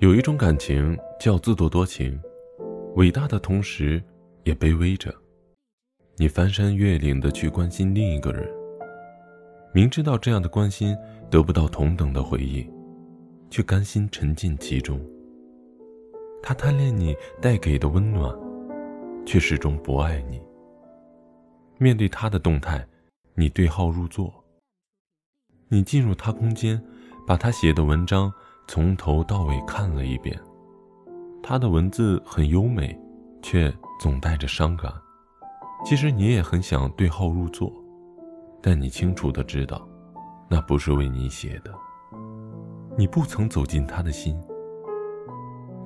有一种感情叫自作多情，伟大的同时也卑微着。你翻山越岭的去关心另一个人，明知道这样的关心得不到同等的回应，却甘心沉浸其中。他贪恋你带给的温暖，却始终不爱你。面对他的动态，你对号入座。你进入他空间，把他写的文章。从头到尾看了一遍，他的文字很优美，却总带着伤感。其实你也很想对号入座，但你清楚的知道，那不是为你写的。你不曾走进他的心。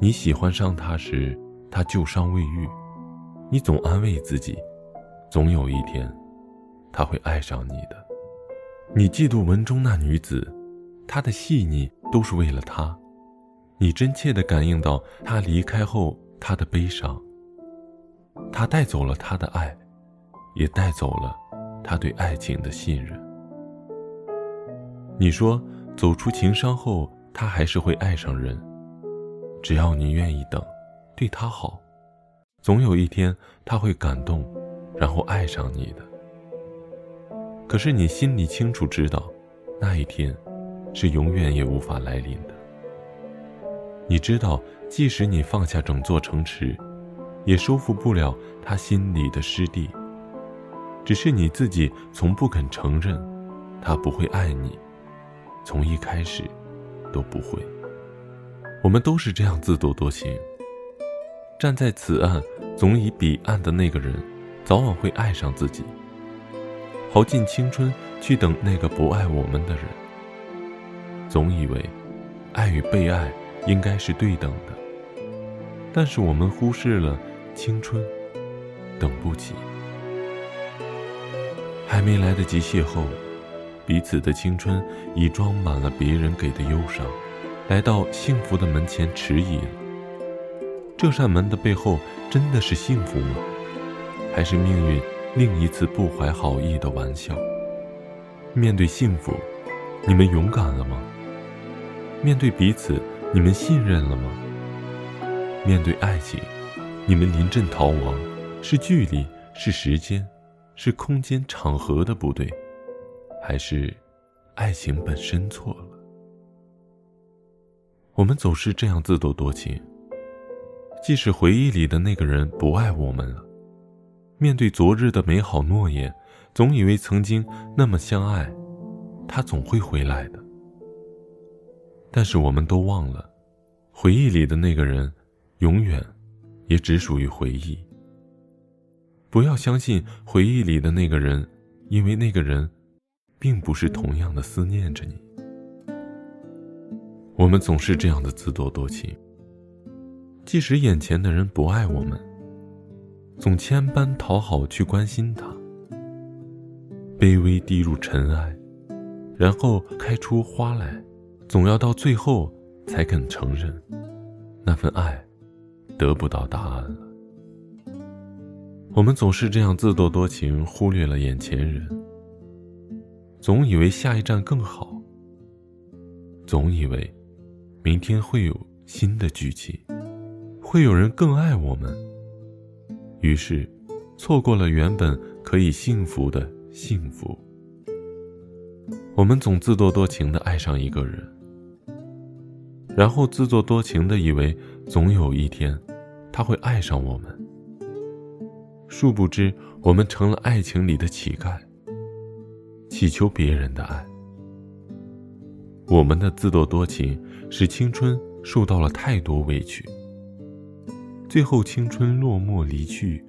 你喜欢上他时，他旧伤未愈，你总安慰自己，总有一天，他会爱上你的。你嫉妒文中那女子，他的细腻。都是为了他，你真切地感应到他离开后他的悲伤。他带走了他的爱，也带走了他对爱情的信任。你说走出情伤后，他还是会爱上人，只要你愿意等，对他好，总有一天他会感动，然后爱上你的。可是你心里清楚知道，那一天。是永远也无法来临的。你知道，即使你放下整座城池，也收复不了他心里的失地。只是你自己从不肯承认，他不会爱你，从一开始都不会。我们都是这样自作多情。站在此岸，总以彼岸的那个人，早晚会爱上自己。耗尽青春去等那个不爱我们的人。总以为，爱与被爱应该是对等的，但是我们忽视了青春，等不起，还没来得及邂逅，彼此的青春已装满了别人给的忧伤，来到幸福的门前迟疑了。这扇门的背后真的是幸福吗？还是命运另一次不怀好意的玩笑？面对幸福，你们勇敢了吗？面对彼此，你们信任了吗？面对爱情，你们临阵逃亡，是距离，是时间，是空间场合的不对，还是爱情本身错了？我们总是这样自作多情。即使回忆里的那个人不爱我们了，面对昨日的美好诺言，总以为曾经那么相爱，他总会回来的。但是我们都忘了，回忆里的那个人，永远，也只属于回忆。不要相信回忆里的那个人，因为那个人，并不是同样的思念着你。我们总是这样的自作多情。即使眼前的人不爱我们，总千般讨好去关心他，卑微低入尘埃，然后开出花来。总要到最后才肯承认，那份爱得不到答案了。我们总是这样自作多情，忽略了眼前人。总以为下一站更好，总以为明天会有新的剧情，会有人更爱我们。于是，错过了原本可以幸福的幸福。我们总自作多情的爱上一个人。然后自作多情的以为，总有一天，他会爱上我们。殊不知，我们成了爱情里的乞丐，乞求别人的爱。我们的自作多情，使青春受到了太多委屈。最后，青春落寞离去，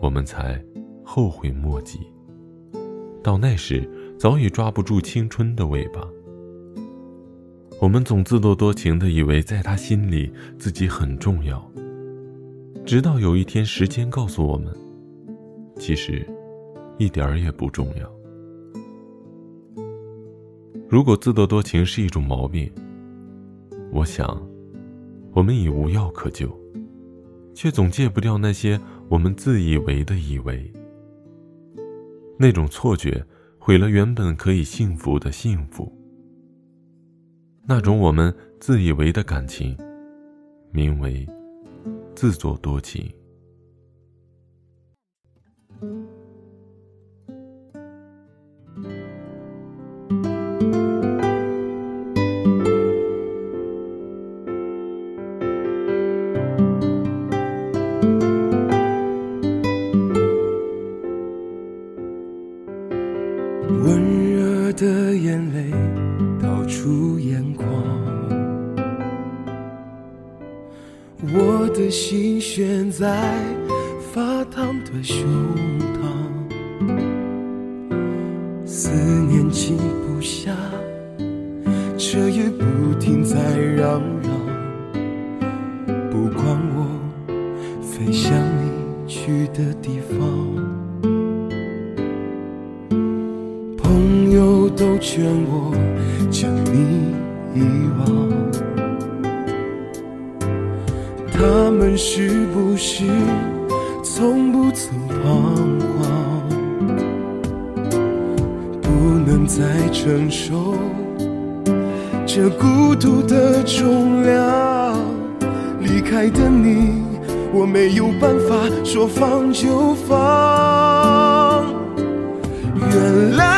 我们才后悔莫及。到那时，早已抓不住青春的尾巴。我们总自作多情的以为，在他心里自己很重要，直到有一天，时间告诉我们，其实一点儿也不重要。如果自作多情是一种毛病，我想，我们已无药可救，却总戒不掉那些我们自以为的以为。那种错觉，毁了原本可以幸福的幸福。那种我们自以为的感情，名为自作多情。温热的眼泪出眼眶，我的心悬在发烫的胸膛，思念静不下，彻夜不停在嚷嚷，不管我飞向你去的地方。劝我将你遗忘，他们是不是从不曾彷徨？不能再承受这孤独的重量，离开的你，我没有办法说放就放。原来。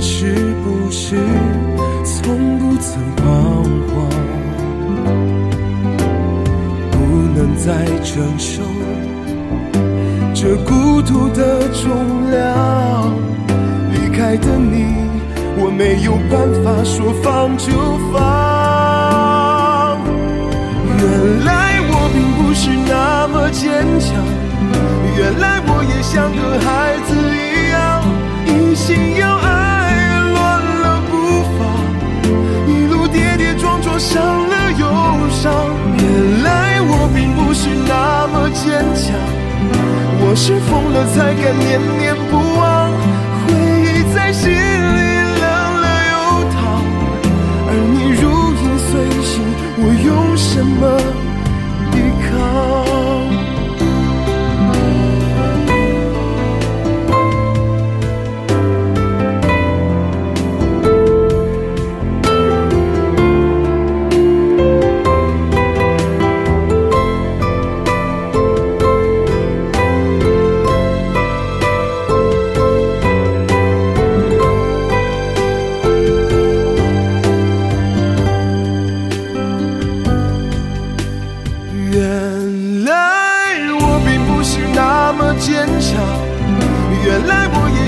是不是从不曾彷徨？不能再承受这孤独的重量，离开的你，我没有办法说放就放。原来我。并不是那么坚强，原来我也像个孩子伤了忧伤。原来我并不是那么坚强，我是疯了才敢念念不忘，回忆在心